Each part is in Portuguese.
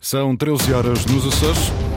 São 13 horas nos Açores.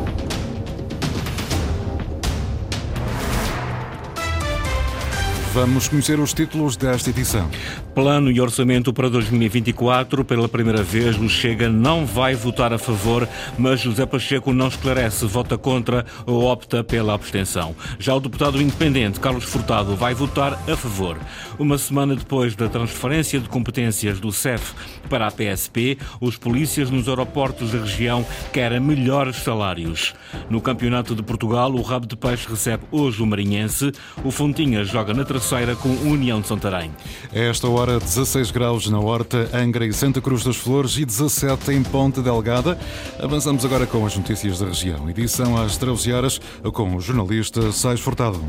Vamos conhecer os títulos desta edição. Plano e orçamento para 2024. Pela primeira vez, o Chega não vai votar a favor, mas José Pacheco não esclarece, vota contra ou opta pela abstenção. Já o deputado independente Carlos Furtado vai votar a favor. Uma semana depois da transferência de competências do CEF para a PSP, os polícias nos aeroportos da região querem melhores salários. No Campeonato de Portugal, o Rabo de Peixe recebe hoje o Marinhense. O Fontinhas joga na terceira com União de Santarém. Esta hora Agora 16 graus na Horta, Angra e Santa Cruz das Flores e 17 em Ponte Delgada. Avançamos agora com as notícias da região. Edição às 13 horas com o jornalista Sais Furtado.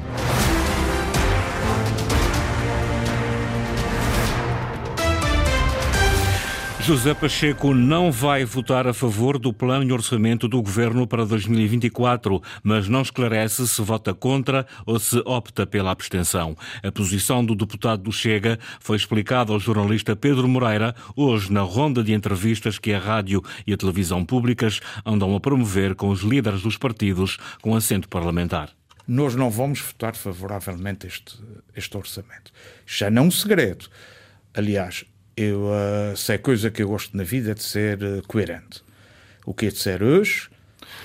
José Pacheco não vai votar a favor do plano de orçamento do governo para 2024, mas não esclarece se vota contra ou se opta pela abstenção. A posição do deputado do Chega foi explicada ao jornalista Pedro Moreira hoje na ronda de entrevistas que a rádio e a televisão públicas andam a promover com os líderes dos partidos com assento parlamentar. Nós não vamos votar favoravelmente este, este orçamento. Já não é um segredo. Aliás, eu, uh, se é coisa que eu gosto na vida é de ser uh, coerente. O que é de ser hoje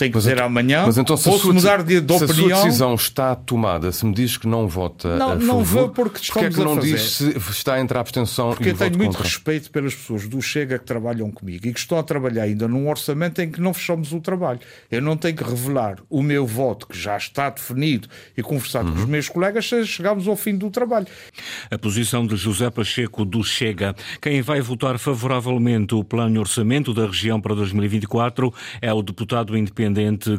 tem que mas dizer então, amanhã. Mas então, se posso sua, mudar de, de se opinião. Se a sua decisão está tomada, se me diz que não vota não, a favor, não vou porque estamos porque é que não a fazer? diz se está entre a abstenção porque e o Porque eu tenho muito respeito pelas pessoas do Chega que trabalham comigo e que estão a trabalhar ainda num orçamento em que não fechamos o trabalho. Eu não tenho que revelar o meu voto, que já está definido e conversado uhum. com os uhum. meus colegas, se chegarmos ao fim do trabalho. A posição de José Pacheco do Chega. Quem vai votar favoravelmente o plano de orçamento da região para 2024 é o deputado independente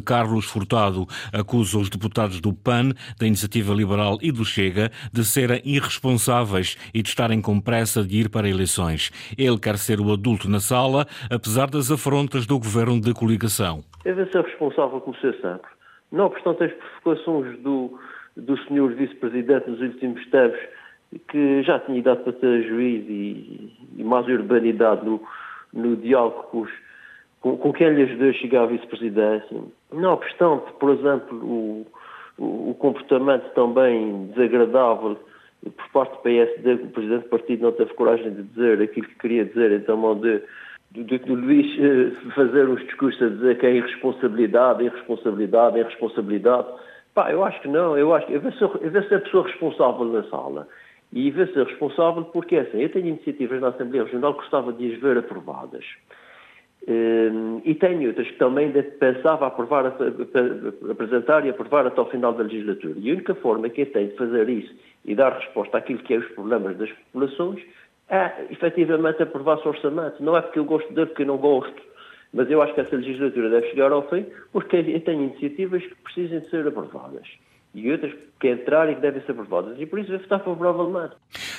Carlos Carlos Furtado acusa os deputados do PAN, da Iniciativa Liberal e do Chega de serem irresponsáveis e de estarem com pressa de ir para eleições. Ele quer ser o adulto na sala, apesar das afrontas do governo de coligação. Deve ser responsável como ser sempre. Não obstante as provocações do, do senhor vice-presidente nos últimos tempos, que já tinha idade para ser juiz e, e mais urbanidade no, no diálogo com os com, com quem lhe ajudou a chegar à vice-presidência. Não obstante, por exemplo, o, o, o, comportamento também desagradável por parte do PSD, que o presidente do partido não teve coragem de dizer aquilo que queria dizer, então de, de, de Luís eh, fazer uns discursos a dizer que é irresponsabilidade, irresponsabilidade, irresponsabilidade. Pá, eu acho que não, eu acho que eu vejo a pessoa responsável na sala. E vejo ser responsável porque, assim, eu tenho iniciativas na Assembleia Regional que gostava de as ver aprovadas. Ehm, e tenho outras que também pensava aprovar, apresentar e aprovar até ao final da legislatura. E a única forma que eu tenho de fazer isso e dar resposta àquilo que é os problemas das populações é, efetivamente, aprovar o orçamento. Não é porque eu gosto dele, porque eu não gosto. Mas eu acho que essa legislatura deve chegar ao fim porque eu tenho iniciativas que precisam de ser aprovadas e outras que entrarem e que devem ser aprovadas. E por isso vai votar favoravelmente.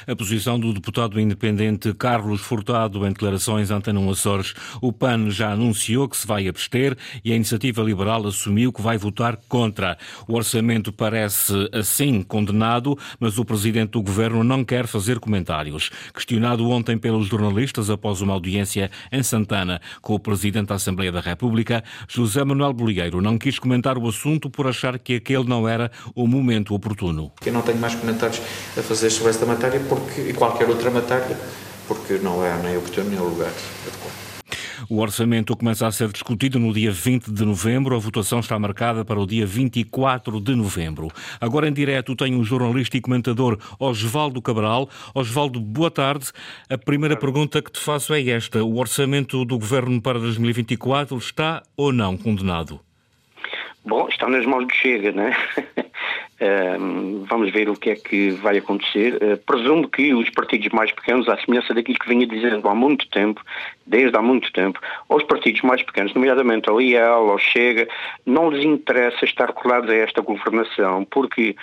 A posição do deputado independente Carlos Furtado em declarações ante Antena Açores. O PAN já anunciou que se vai abster e a Iniciativa Liberal assumiu que vai votar contra. O orçamento parece assim condenado, mas o presidente do governo não quer fazer comentários. Questionado ontem pelos jornalistas após uma audiência em Santana com o presidente da Assembleia da República, José Manuel Bolieiro não quis comentar o assunto por achar que aquele não era o momento oportuno. Eu não tenho mais comentários a fazer sobre esta matéria porque, e qualquer outra matéria, porque não é nem oportuno nem o lugar adequado. O orçamento começa a ser discutido no dia 20 de novembro. A votação está marcada para o dia 24 de novembro. Agora em direto tenho o jornalista e comentador Osvaldo Cabral. Osvaldo, boa tarde. A primeira pergunta que te faço é esta: o orçamento do governo para 2024 está ou não condenado? Bom, está nas mãos do Chega, né? Uh, vamos ver o que é que vai acontecer. Uh, presumo que os partidos mais pequenos, à semelhança daquilo que vinha dizendo há muito tempo, desde há muito tempo, aos partidos mais pequenos, nomeadamente ao IEL, ao Chega, não lhes interessa estar colados a esta governação, porque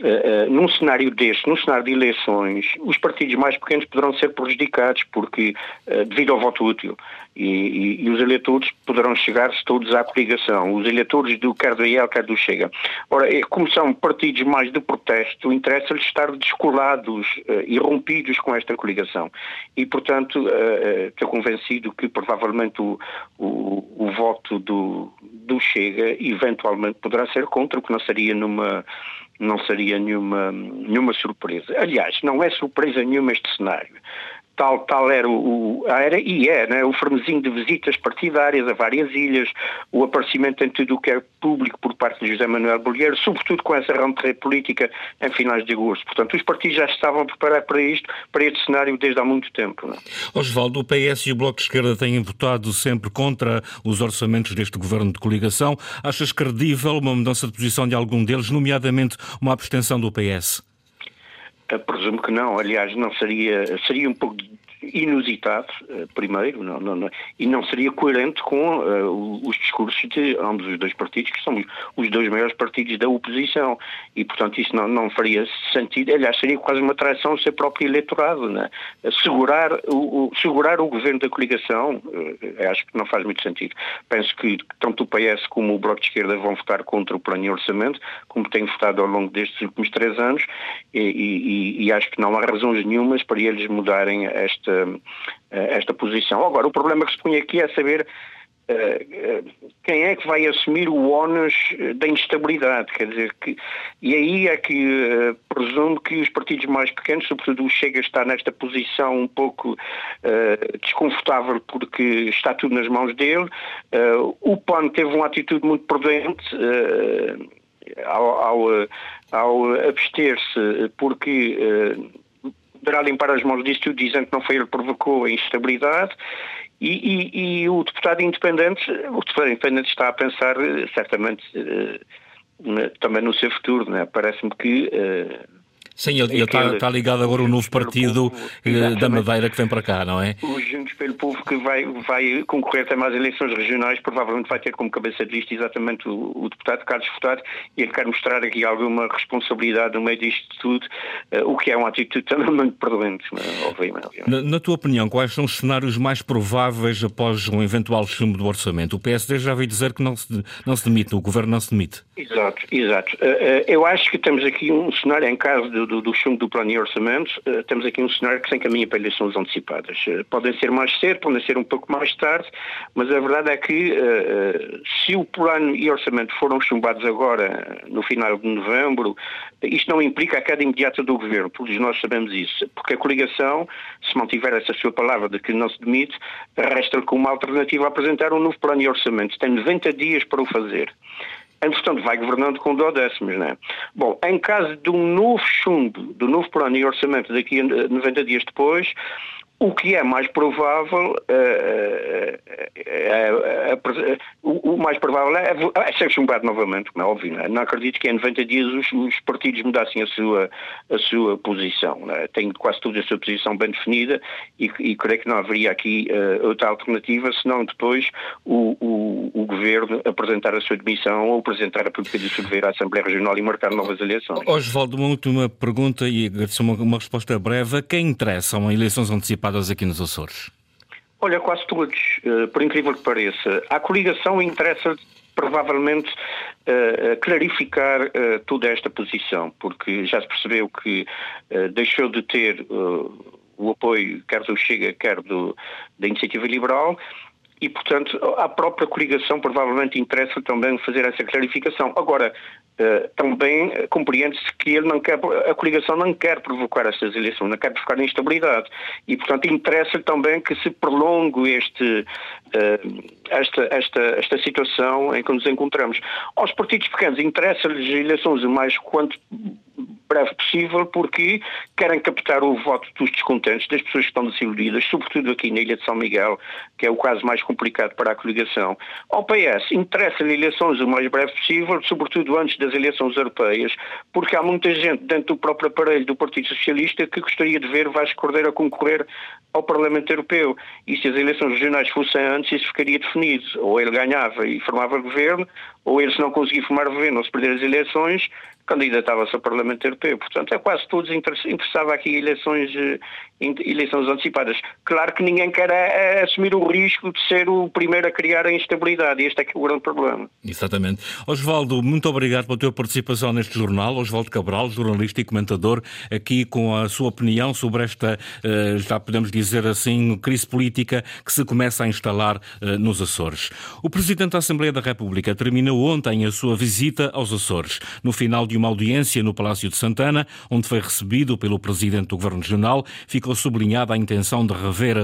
Uh, uh, num cenário deste, num cenário de eleições, os partidos mais pequenos poderão ser prejudicados porque, uh, devido ao voto útil, e, e, e, os eleitores poderão chegar-se todos à coligação, os eleitores do quer do IEL, quer do Chega. Ora, é, como são partidos mais de protesto, interessa-lhes estar descolados e rompidos com esta coligação. E, portanto, estou convencido que provavelmente o, o, o voto do, do Chega eventualmente poderá ser contra, o que não seria numa não seria nenhuma, nenhuma surpresa. Aliás, não é surpresa nenhuma este cenário tal, tal era, o, era e é né, o frenesim de visitas partidárias a várias ilhas, o aparecimento em tudo o que é público por parte de José Manuel Bolheiro, sobretudo com essa rentrée política em finais de agosto. Portanto, os partidos já estavam a preparar para isto, para este cenário desde há muito tempo. Né? Osvaldo, o PS e o Bloco de Esquerda têm votado sempre contra os orçamentos deste governo de coligação. Achas credível uma mudança de posição de algum deles, nomeadamente uma abstenção do PS? Presumo que não. Aliás, não seria, seria um pouco inusitado, eh, primeiro, não, não, não, e não seria coerente com uh, os discursos de ambos os dois partidos, que são os dois maiores partidos da oposição, e portanto isso não, não faria sentido, aliás, seria quase uma traição ao seu próprio eleitorado, né? segurar, o, o, segurar o governo da coligação, uh, acho que não faz muito sentido. Penso que tanto o PS como o Bloco de Esquerda vão votar contra o plano de orçamento, como têm votado ao longo destes últimos três anos, e, e, e acho que não há razões nenhumas para eles mudarem esta esta, eh, esta posição. Agora, o problema que se põe aqui é saber uh, quem é que vai assumir o ónus da instabilidade, quer dizer, que, e aí é que uh, presumo que os partidos mais pequenos, sobretudo o Chega, está nesta posição um pouco uh, desconfortável porque está tudo nas mãos dele. o PAN teve uma atitude muito prudente ao, ao, ao abster-se porque poderá limpar as mãos disto, dizendo que não foi ele que provocou a instabilidade. E, e, e, o deputado independente, o deputado independente está a pensar eh, certamente eh, também no seu futuro, né? Parece-me que uh, Sim, ele, ele está, está, ligado agora ao novo partido povo, eh, da Madeira que vem para cá, não é? O Juntos pelo Povo que vai, vai concorrer também às eleições regionais, provavelmente vai ter como cabeça de lista exatamente o, o deputado Carlos Furtado e ele quer mostrar aqui alguma responsabilidade no meio disto tudo, uh, o que é uma atitude também muito prudente, é? obviamente. Na, na, tua opinião, quais são os cenários mais prováveis após um eventual chumbo do orçamento? O PSD já veio dizer que não se, não se demite, o governo não se demite. Exato, exato. Uh, eu acho que temos aqui um cenário em caso do, do, do chumbo do plano de orçamento, uh, temos aqui um cenário que se encaminha para eleições antecipadas. Uh, podem ser mais cedo, podem ser um pouco mais tarde, mas a verdade é que uh, se o plano e orçamento foram chumbados agora, no final de novembro, isto não implica a queda imediata do governo, todos nós sabemos isso, porque a coligação, se mantiver essa sua palavra de que não se demite, resta-lhe como alternativa apresentar um novo plano e orçamento. Tem 90 dias para o fazer entretanto vai governando com dó décimos, não é? Bom, em caso de um novo chumbo, do novo plano e orçamento daqui a 90 dias depois, o que é mais provável, uh, uh, uh, o, mais provável é, é, ser chumbado novamente, como é óbvio. Não, é? não acredito que em 90 dias os, os, partidos mudassem a sua, a sua posição. É? Tenho quase toda a sua posição bem definida e, e creio que não haveria aqui outra alternativa, senão depois o, o, o, governo apresentar a sua demissão ou apresentar a política de dissolver à Assembleia Regional e marcar novas eleições. Osvaldo, uma última pergunta e agradeço uma, uma resposta breve. Quem interessam eleições antecipadas? Aqui nos Açores? Olha, quase todos, uh, por incrível que pareça. A coligação interessa provavelmente uh, clarificar uh, toda esta posição, porque já se percebeu que deixou de ter o apoio quer do Chega, quer do, da Iniciativa Liberal, e, portanto, a própria coligação provavelmente interessa também fazer essa clarificação. Agora, também compreende-se que ele não quer, a coligação não quer provocar estas eleições, não quer provocar instabilidade. E, portanto, interessa também que se prolongue este, uh, esta, esta, esta situação em que nos encontramos. Aos partidos pequenos interessa-lhes eleições o mais quanto breve possível, porque querem captar o voto dos descontentes, das pessoas que estão desiludidas, sobretudo aqui na Ilha de São Miguel, que é o caso mais complicado para a coligação. Ao PS, interessa-lhe eleições o mais breve possível, sobretudo antes eleições europeias, porque há muita gente dentro do próprio aparelho do Partido Socialista que gostaria de ver Vasco Cordeiro a concorrer ao Parlamento Europeu. E se as eleições regionais fossem antes, isso ficaria definido. Ou ele ganhava e formava governo, ou ele, se não conseguir formar governo ou se perder as eleições, candidatava-se ao Parlamento Europeu. Portanto, é quase todos interessava aqui eleições, eh, eleições antecipadas. Claro que ninguém quer é, é assumir o risco de ser o primeiro a criar a instabilidade. Este é que é o grande problema. Exatamente. Osvaldo, muito obrigado pela tua participação neste jornal. Osvaldo Cabral, jornalista e comentador, aqui com a sua opinião sobre esta, eh, já podemos dizer assim, crise política que se começa a instalar nos Açores. O Presidente da Assembleia da República terminou ontem a sua visita aos Açores. No final de uma audiência no Palácio de Santana, onde foi recebido pelo Presidente do Governo Regional, ficou sublinhada a intenção de rever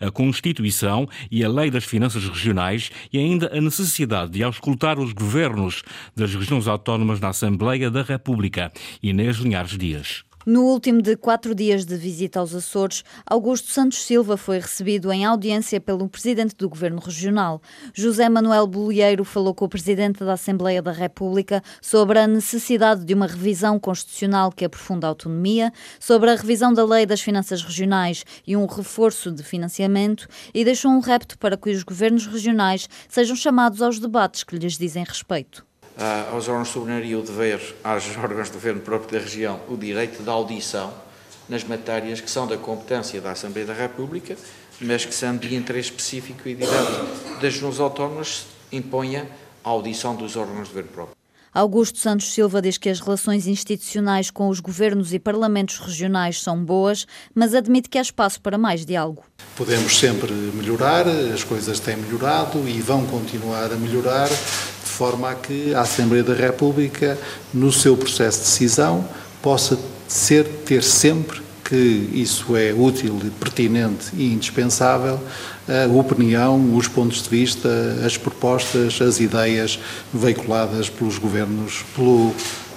a Constituição e a Lei das Finanças Regionais e ainda a necessidade de auscultar os governos das regiões autónomas na Assembleia da República. Inês Linhares Dias. No último de quatro dias de visita aos Açores, Augusto Santos Silva foi recebido em audiência pelo presidente do Governo Regional. José Manuel Bolieiro falou com o presidente da Assembleia da República sobre a necessidade de uma revisão constitucional que aprofunda a autonomia, sobre a revisão da Lei das Finanças Regionais e um reforço de financiamento e deixou um repto para que os governos regionais sejam chamados aos debates que lhes dizem respeito aos órgãos de soberania o dever, aos órgãos de governo próprio da região, o direito da audição nas matérias que são da competência da Assembleia da República, mas que são de interesse específico e direto das regiões autónomas, imponha a audição dos órgãos de governo próprio. Augusto Santos Silva diz que as relações institucionais com os governos e parlamentos regionais são boas, mas admite que há espaço para mais diálogo. Podemos sempre melhorar, as coisas têm melhorado e vão continuar a melhorar, forma a que a Assembleia da República, no seu processo de decisão, possa ser, ter sempre que isso é útil, pertinente e indispensável, a opinião, os pontos de vista, as propostas, as ideias veiculadas pelos governos, pelo,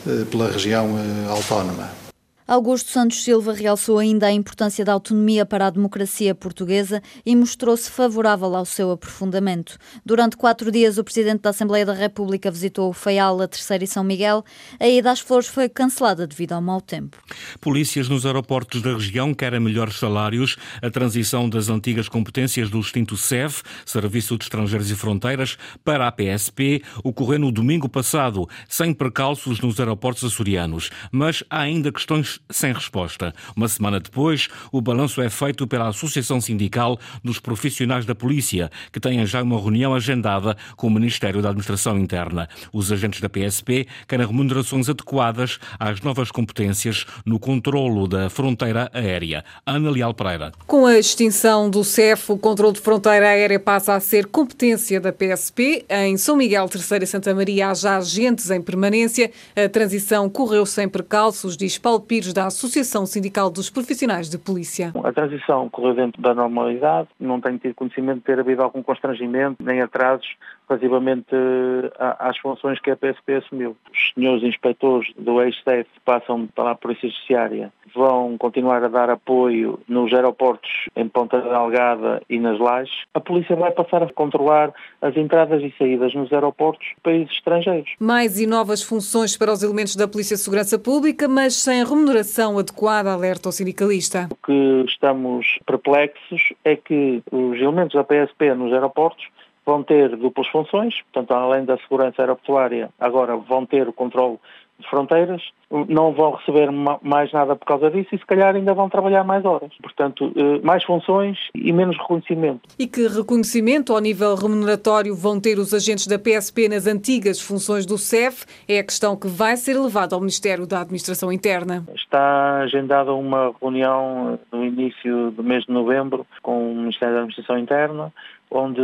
eh, pela região eh, autónoma. Augusto Santos Silva realçou ainda a importância da autonomia para a democracia portuguesa e mostrou-se favorável ao seu aprofundamento. Durante quatro dias, o Presidente da Assembleia da República visitou o Feial, a Terceira e São Miguel. A ida às flores foi cancelada devido ao mau tempo. Polícias nos aeroportos da região querem melhores salários, a transição das antigas competências do extinto SEV, Serviço de Estrangeiros e Fronteiras, para a PSP, ocorreu no domingo passado, sem percalços nos aeroportos açorianos. Mas há ainda questões sem resposta. Uma semana depois, o balanço é feito pela Associação Sindical dos Profissionais da Polícia, que tem já uma reunião agendada com o Ministério da Administração Interna. Os agentes da PSP querem remunerações adequadas às novas competências no controlo da fronteira aérea. Ana Leal Pereira. Com a extinção do CEF, o controle de fronteira aérea passa a ser competência da PSP. Em São Miguel, Terceira e Santa Maria há já agentes em permanência. A transição correu sem percalços, diz Paulo Pires, da Associação Sindical dos Profissionais de Polícia. A transição correu dentro da normalidade, não tenho tido conhecimento de ter havido algum constrangimento nem atrasos relativamente eh, às funções que a PSP assumiu. Os senhores inspectores do ex-SEF passam para a Polícia Judiciária, vão continuar a dar apoio nos aeroportos em Ponta Delgada e nas Lajes. A polícia vai passar a controlar as entradas e saídas nos aeroportos de países estrangeiros. Mais e novas funções para os elementos da Polícia de Segurança Pública, mas sem remuneração adequada, alerta ao sindicalista. O que estamos perplexos é que os elementos da PSP nos aeroportos vão ter duplas funções, portanto, além da segurança aeroportuária, agora vão ter o controle de fronteiras, não vão receber mais nada por causa disso e se calhar ainda vão trabalhar mais horas. Portanto, eh, mais funções e menos reconhecimento. E que reconhecimento ao nível remuneratório vão ter os agentes da PSP nas antigas funções do CEF é a questão que vai ser levada ao Ministério da Administração Interna. Está agendada uma reunião no início do mês de novembro com o Ministério da Administração Interna onde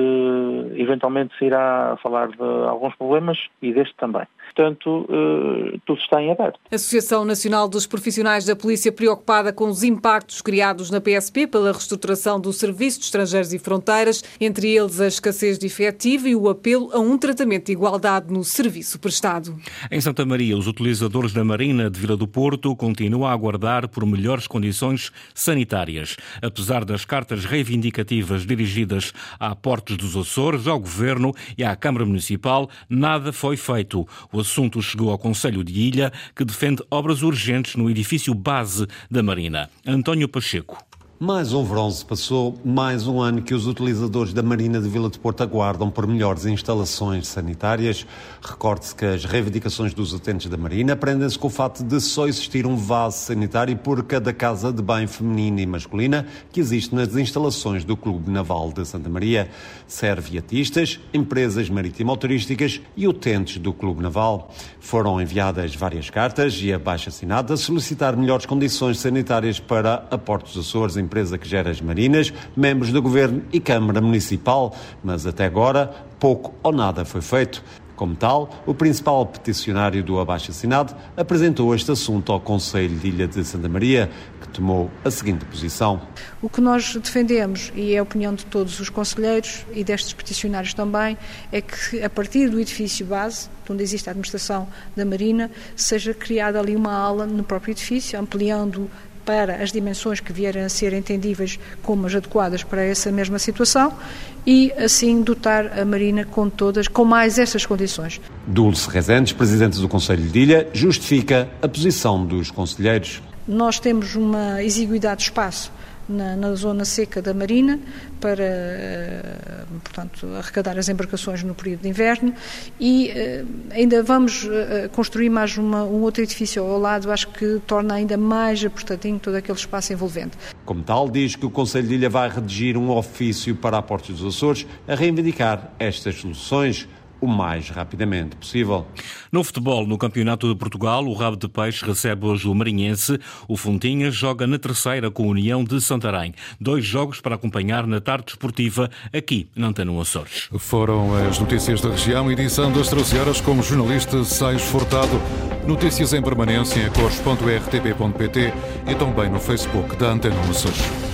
eventualmente se irá falar de alguns problemas e deste também. Portanto, eh, tudo está em aberto. A Associação Nacional dos Profissionais da Polícia preocupada com os impactos criados na PSP pela reestruturação do Serviço de Estrangeiros e Fronteiras, entre eles a escassez de efetivo e o apelo a um tratamento de igualdade no serviço prestado. Em Santa Maria, os utilizadores da Marina de Vila do Porto continuam a aguardar por melhores condições sanitárias. Apesar das cartas reivindicativas dirigidas à Portos dos Açores, ao Governo e à Câmara Municipal, nada foi feito. O assunto chegou ao Conselho de Ilha, que defende obras urgentes no edifício base da Marina. António Pacheco. Mais um verão se passou, mais um ano que os utilizadores da Marina de Vila de Porto aguardam por melhores instalações sanitárias. Recorde-se que as reivindicações dos utentes da Marina prendem-se com o fato de só existir um vaso sanitário por cada casa de banho feminina e masculina que existe nas instalações do Clube Naval de Santa Maria. Serve viatistas, empresas marítimo-turísticas e utentes do Clube Naval. Foram enviadas várias cartas e abaixo assinada a solicitar melhores condições sanitárias para a Portos Açores, empresa que gera as marinas, membros do Governo e Câmara Municipal, mas até agora pouco ou nada foi feito. Como tal, o principal peticionário do abaixo-assinado apresentou este assunto ao Conselho de Ilha de Santa Maria, que tomou a seguinte posição. O que nós defendemos, e é a opinião de todos os conselheiros e destes peticionários também, é que a partir do edifício base, onde existe a administração da Marina, seja criada ali uma ala no próprio edifício, ampliando para as dimensões que vierem a ser entendíveis como as adequadas para essa mesma situação e assim dotar a Marina com todas, com mais estas condições. Dulce Rezendes, Presidente do Conselho de Ilha, justifica a posição dos conselheiros. Nós temos uma exiguidade de espaço na, na, zona seca da Marina para, eh, portanto, arrecadar as embarcações no período de inverno e uh, ainda vamos uh, construir mais uma, um outro edifício ao lado, acho que torna ainda mais apertadinho todo aquele espaço envolvente. Como tal, diz que o Conselho de Ilha vai redigir um ofício para a Portos dos Açores a reivindicar estas soluções o mais rapidamente possível. No futebol, no Campeonato de Portugal, o Rabo de Peixe recebe hoje o Marinhense. O Fontinha joga na terceira com a União de Santarém. Dois jogos para acompanhar na tarde esportiva aqui na Antena Açores. Foram as notícias da região, edição das 13 horas com o jornalista Sais Furtado. Notícias em permanência em cores.rtp.pt e também no Facebook da Antena Açores.